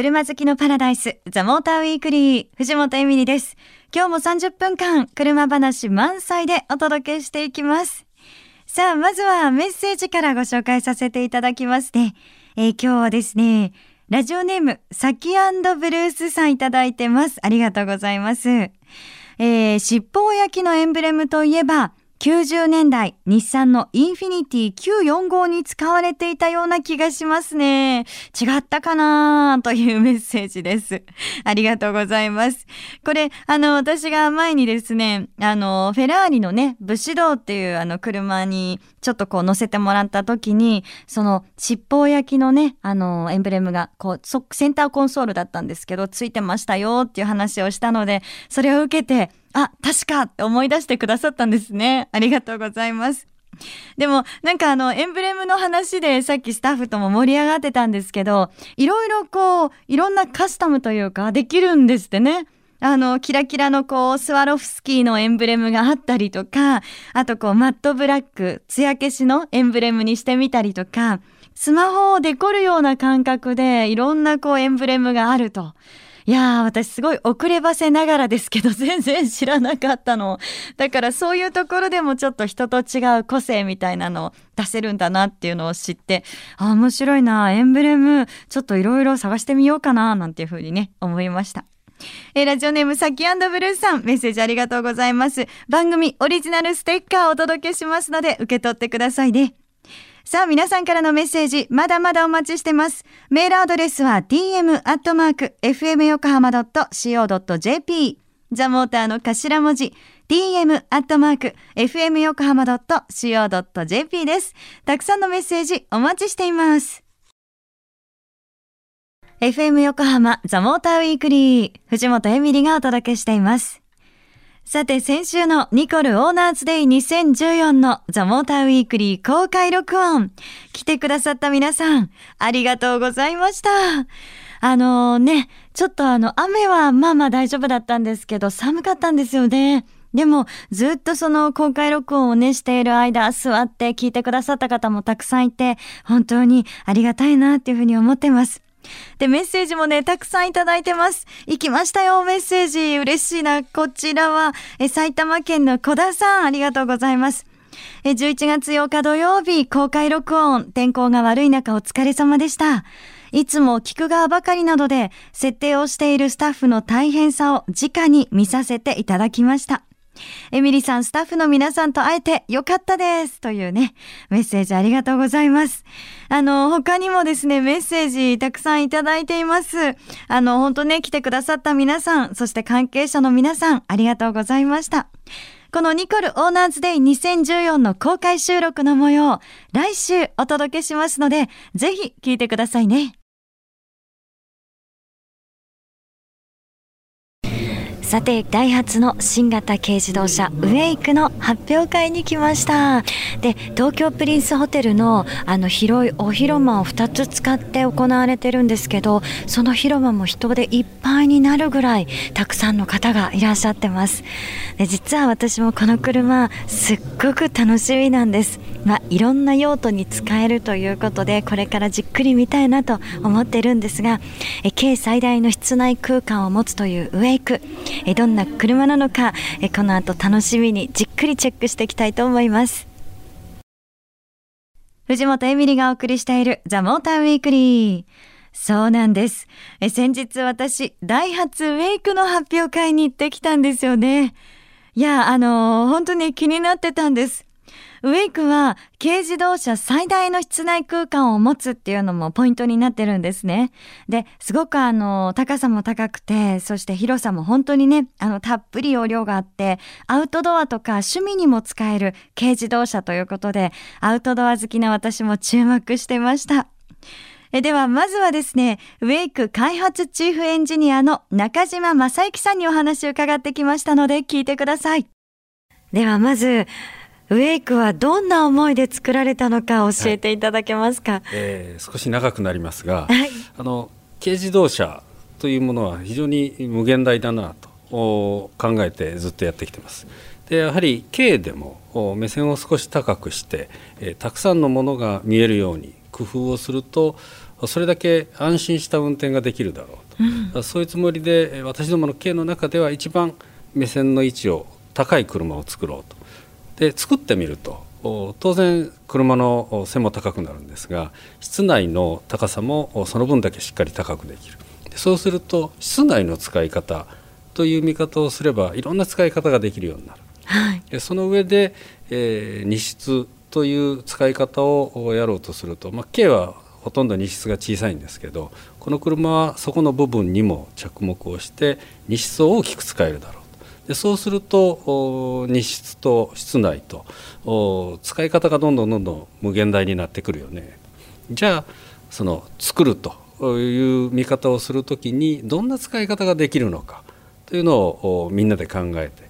車好きのパラダイス、ザ・モーターウィークリー、藤本エミリです。今日も30分間、車話満載でお届けしていきます。さあ、まずはメッセージからご紹介させていただきますね。えー、今日はですね、ラジオネーム、サキブルースさんいただいてます。ありがとうございます。えー、尻尾焼きのエンブレムといえば、90年代、日産のインフィニティ945に使われていたような気がしますね。違ったかなというメッセージです。ありがとうございます。これ、あの、私が前にですね、あの、フェラーリのね、ブシドーっていうあの車にちょっとこう乗せてもらった時に、その尻尾焼きのね、あの、エンブレムが、こう、センターコンソールだったんですけど、ついてましたよっていう話をしたので、それを受けて、あ、確かって思い出してくださったんですね。ありがとうございます。でも、なんかあの、エンブレムの話でさっきスタッフとも盛り上がってたんですけど、いろいろこう、いろんなカスタムというか、できるんですってね。あの、キラキラのこう、スワロフスキーのエンブレムがあったりとか、あとこう、マットブラック、艶消しのエンブレムにしてみたりとか、スマホをデコるような感覚で、いろんなこう、エンブレムがあると。いやー、私すごい遅ればせながらですけど、全然知らなかったの。だからそういうところでもちょっと人と違う個性みたいなのを出せるんだなっていうのを知って、あ、面白いな、エンブレム、ちょっといろいろ探してみようかな、なんていうふうにね、思いました。えー、ラジオネームサキブルースさん、メッセージありがとうございます。番組オリジナルステッカーをお届けしますので、受け取ってくださいね。さあ、皆さんからのメッセージ、まだまだお待ちしてます。メールアドレスは tm.fmyokohama.co.jp ザモーターの頭文字 tm.fmyokohama.co.jp です。たくさんのメッセージお待ちしています。FM 横浜ザモーターウィークリー藤本エミリがお届けしています。さて、先週のニコルオーナーズデイ2014のザ・モーターウィークリー公開録音。来てくださった皆さん、ありがとうございました。あのー、ね、ちょっとあの、雨はまあまあ大丈夫だったんですけど、寒かったんですよね。でも、ずっとその公開録音をね、している間、座って聞いてくださった方もたくさんいて、本当にありがたいなっていうふうに思ってます。で、メッセージもね、たくさんいただいてます。行きましたよ、メッセージ。嬉しいな。こちらは、え埼玉県の小田さん、ありがとうございます。え11月8日土曜日、公開録音。天候が悪い中、お疲れ様でした。いつも聞く側ばかりなどで、設定をしているスタッフの大変さを直に見させていただきました。エミリさん、スタッフの皆さんと会えてよかったです。というね、メッセージありがとうございます。あの、他にもですね、メッセージたくさんいただいています。あの、本当ね、来てくださった皆さん、そして関係者の皆さん、ありがとうございました。このニコルオーナーズデイ2014の公開収録の模様、来週お届けしますので、ぜひ聞いてくださいね。さて、ダイハツの新型軽自動車ウェイクの発表会に来ました。で、東京プリンスホテルのあの広いお広間を2つ使って行われてるんですけど、その広間も人でいっぱいになるぐらいたくさんの方がいらっしゃってます。で、実は私もこの車すっごく楽しみなんです。まあ、いろんな用途に使えるということで、これからじっくり見たいなと思ってるんですが、え軽最大の室内空間を持つというウェイク。えどんな車なのかえこの後楽しみにじっくりチェックしていきたいと思います藤本エミリがお送りしているザ・モーターウィークリーそうなんです。え先日私、ダイハツウェイクの発表会に行ってきたんですよね。いや、あのー、本当に気になってたんです。ウェイクは軽自動車最大の室内空間を持つっていうのもポイントになってるんですね。で、すごくあの、高さも高くて、そして広さも本当にね、あの、たっぷり容量があって、アウトドアとか趣味にも使える軽自動車ということで、アウトドア好きな私も注目してました。えでは、まずはですね、ウェイク開発チーフエンジニアの中島正幸さんにお話を伺ってきましたので、聞いてください。では、まず、ウェイクはどんな思いで作られたのか教えていただけますか、はい、えー、少し長くなりますが、はい、あの軽自動車というものは非常に無限大だなと考えてずっとやってきてます。でやはり軽でも目線を少し高くして、えー、たくさんのものが見えるように工夫をするとそれだけ安心した運転ができるだろうと、うん、そういうつもりで私どもの経の中では一番目線の位置を高い車を作ろうとで作ってみると。当然車の背も高くなるんですが室内の高さもその分だけしっかり高くできる。そうすると室内の使い方という見方をすればいろんな使い方ができるようになる、はい、その上で、えー、荷室という使い方をやろうとすると、まあ、K はほとんど荷室が小さいんですけどこの車はそこの部分にも着目をして荷室を大きく使えるだろうでそうすると荷室と室内と使い方がどんどんどんどん無限大になってくるよね。じゃあその作るという見方をする時にどんな使い方ができるのかというのをみんなで考えて。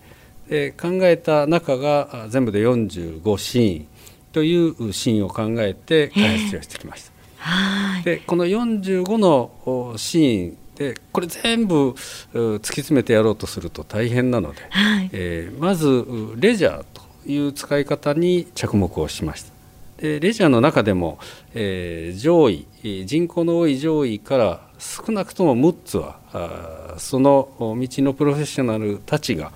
で考えた中が全部で45シーンというシーンを考えて開発をしてきました。でこの45のシーンでこれ全部突き詰めてやろうとすると大変なので、はい、えー、まずレジャーという使い方に着目をしました。でレジャーの中でも、えー、上位人口の多い上位から少なくとも6つはあその道のプロフェッショナルたちが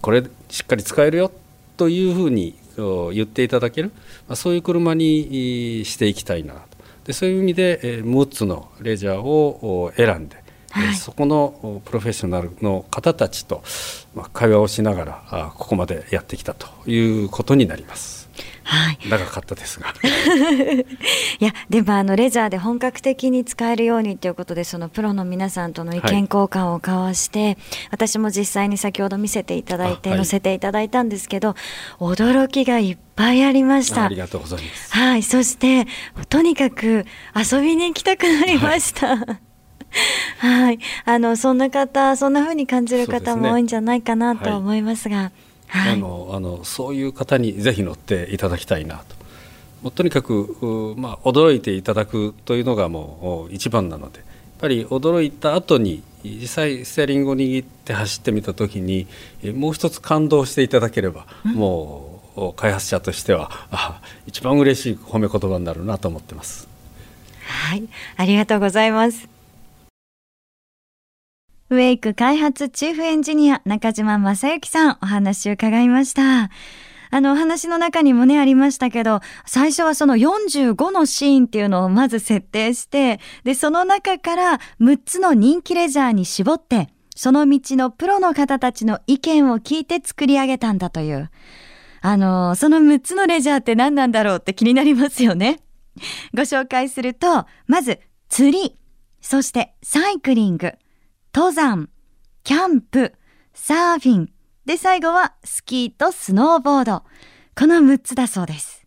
これしっかり使えるよというふうに言っていただける、まあ、そういう車にしていきたいなとでそういう意味で、えー、6つのレジャーを選んで、はい、そこのプロフェッショナルの方たちと、まあ、会話をしながらあここまでやってきたということになります。はい、長かったですが。いやでもあのレジャーで本格的に使えるようにということでそのプロの皆さんとの意見交換を交わして、はい、私も実際に先ほど見せていただいて、載せていただいたんですけど驚きがいっぱいありました。ありがとうございます。はい。そしてとにかく遊びに行きたくなりました、はい はい、あのそんな方、そんな風に感じる方も多いんじゃないかなと思いますが。はい、あのあのそういう方にぜひ乗っていただきたいなと。もうとにかく、まあ、驚いていただくというのがもう一番なので。やっぱり驚いた後に実際ステアリングを握って走ってみた時にもう一つ感動していただければ、うん、もう開発者としてはあ一番嬉しい褒め言葉になるなと思ってます。はい。ありがとうございますウェイク開発チーフエンジニア中島正幸さんお話を伺いました。あのお話の中にもねありましたけど、最初はその45のシーンっていうのをまず設定して、で、その中から6つの人気レジャーに絞って、その道のプロの方たちの意見を聞いて作り上げたんだという。あの、その6つのレジャーって何なんだろうって気になりますよね。ご紹介すると、まず釣り、そしてサイクリング、登山、キャンプ、サーフィン、で最後はスキーとスノーボード。この6つだそうです。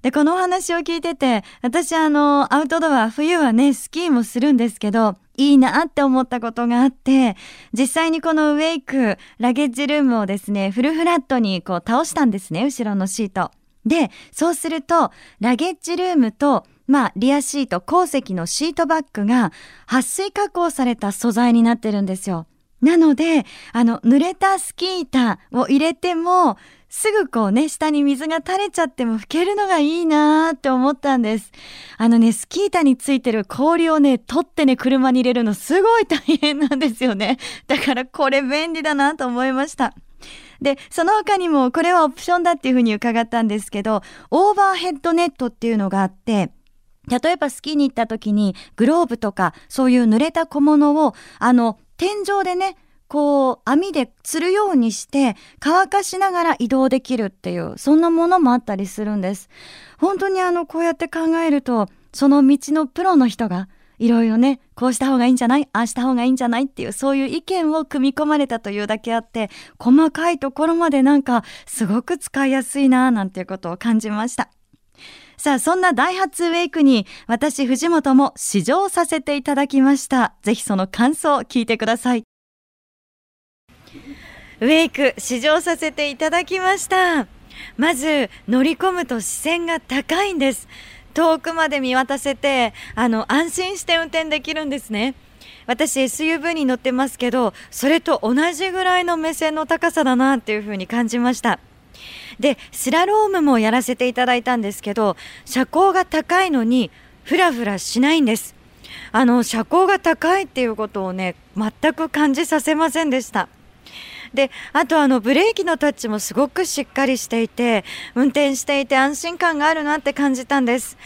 で、このお話を聞いてて、私あの、アウトドア、冬はね、スキーもするんですけど、いいなって思ったことがあって、実際にこのウェイク、ラゲッジルームをですね、フルフラットにこう倒したんですね、後ろのシート。で、そうすると、ラゲッジルームとまあ、リアシート、鉱石のシートバッグが撥水加工された素材になってるんですよ。なので、あの、濡れたスキー板を入れても、すぐこうね、下に水が垂れちゃっても拭けるのがいいなーって思ったんです。あのね、スキー板についてる氷をね、取ってね、車に入れるのすごい大変なんですよね。だからこれ便利だなと思いました。で、その他にもこれはオプションだっていうふうに伺ったんですけど、オーバーヘッドネットっていうのがあって、例えばスキーに行った時にグローブとかそういう濡れた小物をあの天井でねこう網で釣るようにして乾かしながら移動できるっていうそんなものもあったりするんです。本当にあのこうやって考えるとその道のプロの人がいろいろねこうした方がいいんじゃない？ああした方がいいんじゃない？っていうそういう意見を組み込まれたというだけあって細かいところまでなんかすごく使いやすいななんていうことを感じました。さあ、そんなダイハツウェイクに私藤本も試乗させていただきました。ぜひその感想を聞いてください。ウェイク試乗させていただきました。まず乗り込むと視線が高いんです。遠くまで見渡せて、あの、安心して運転できるんですね。私 SUV に乗ってますけど、それと同じぐらいの目線の高さだなっていうふうに感じました。でスラロームもやらせていただいたんですけど車高が高いのにフラフラしないんです。あの車高が高いっていうことをね全く感じさせませんでした。であとあのブレーキのタッチもすごくしっかりしていて運転していて安心感があるなって感じたんです。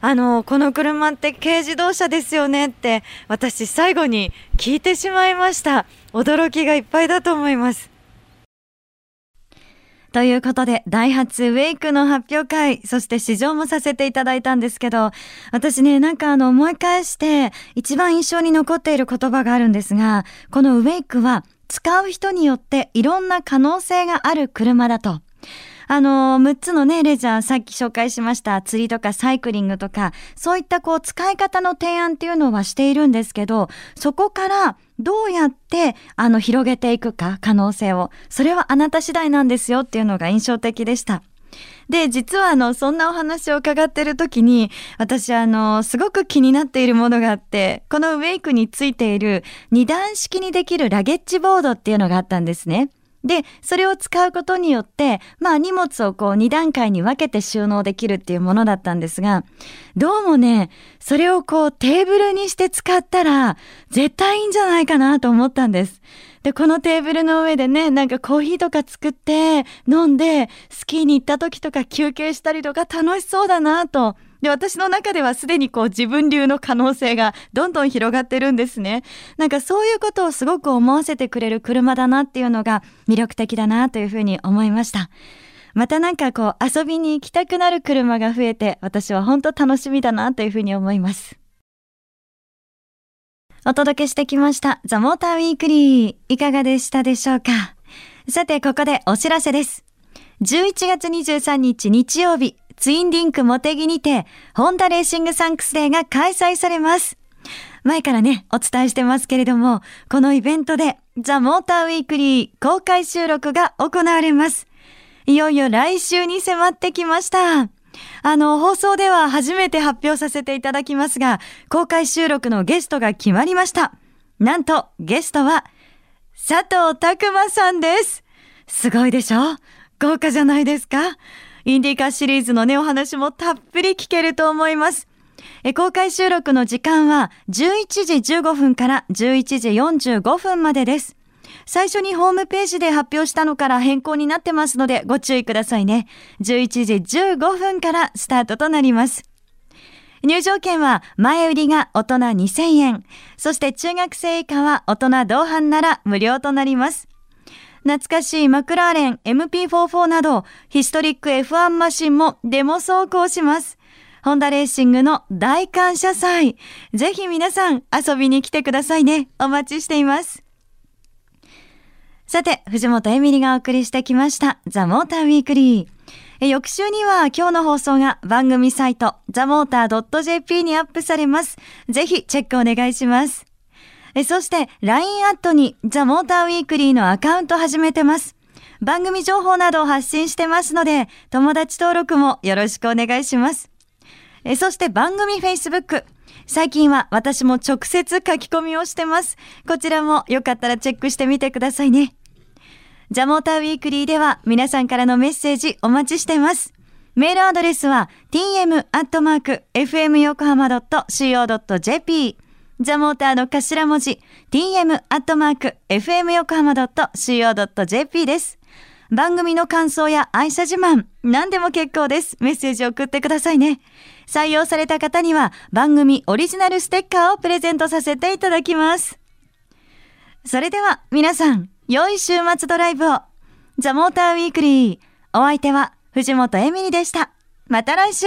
あのこの車って軽自動車ですよねって私最後に聞いてしまいました。驚きがいっぱいだと思います。ということで、ダイハツウェイクの発表会、そして試乗もさせていただいたんですけど、私ね、なんかあの思い返して一番印象に残っている言葉があるんですが、このウェイクは使う人によっていろんな可能性がある車だと。あの、6つのね、レジャー、さっき紹介しました釣りとかサイクリングとか、そういったこう使い方の提案っていうのはしているんですけど、そこからどうやってあの広げていくか可能性を、それはあなた次第なんですよっていうのが印象的でした。で、実はあの、そんなお話を伺ってる時に、私あの、すごく気になっているものがあって、このウェイクについている二段式にできるラゲッジボードっていうのがあったんですね。で、それを使うことによって、まあ荷物をこう2段階に分けて収納できるっていうものだったんですが、どうもね、それをこうテーブルにして使ったら、絶対いいんじゃないかなと思ったんです。で、このテーブルの上でね、なんかコーヒーとか作って飲んで、スキーに行った時とか休憩したりとか楽しそうだなと。で、私の中ではすでにこう自分流の可能性がどんどん広がってるんですね。なんかそういうことをすごく思わせてくれる車だなっていうのが魅力的だなというふうに思いました。またなんかこう遊びに行きたくなる車が増えて私は本当楽しみだなというふうに思います。お届けしてきましたザ・モーターウィークリーいかがでしたでしょうか？さてここでお知らせです。11月23日日曜日ツインリンクモテギにて、ホンダレーシングサンクスデーが開催されます。前からね、お伝えしてますけれども、このイベントで、ザ・モーターウィークリー公開収録が行われます。いよいよ来週に迫ってきました。あの、放送では初めて発表させていただきますが、公開収録のゲストが決まりました。なんと、ゲストは、佐藤拓馬さんです。すごいでしょ？豪華じゃないですか？インディカシリーズのね、お話もたっぷり聞けると思います。公開収録の時間は11時15分から11時45分までです。最初にホームページで発表したのから変更になってますのでご注意くださいね。11時15分からスタートとなります。入場券は前売りが大人2000円、そして中学生以下は大人同伴なら無料となります。懐かしいマクラーレン MP44 など、ヒストリック F1 マシンもデモ走行します。ホンダレーシングの大感謝祭。ぜひ皆さん遊びに来てくださいね。お待ちしています。さて、藤本エミリがお送りしてきました、ザ・モーターウィークリー。翌週には今日の放送が番組サイト、ザ・モーター .jp にアップされます。ぜひチェックお願いします。そして LINE アットにザ・モーターウィークリーのアカウント始めてます。番組情報などを発信してますので、友達登録もよろしくお願いします。そして番組 Facebook。最近は私も直接書き込みをしてます。こちらもよかったらチェックしてみてくださいね。ザ・モーターウィークリーでは皆さんからのメッセージお待ちしてます。メールアドレスは tm.fmyokohama.co.jp ザモーターの頭文字 tm.fm 横浜 .co.jp です。番組の感想や愛車自慢、何でも結構です。メッセージを送ってくださいね。採用された方には番組オリジナルステッカーをプレゼントさせていただきます。それでは皆さん、良い週末ドライブを。ザ・モーターウィークリー。お相手は藤本エミリでした。また来週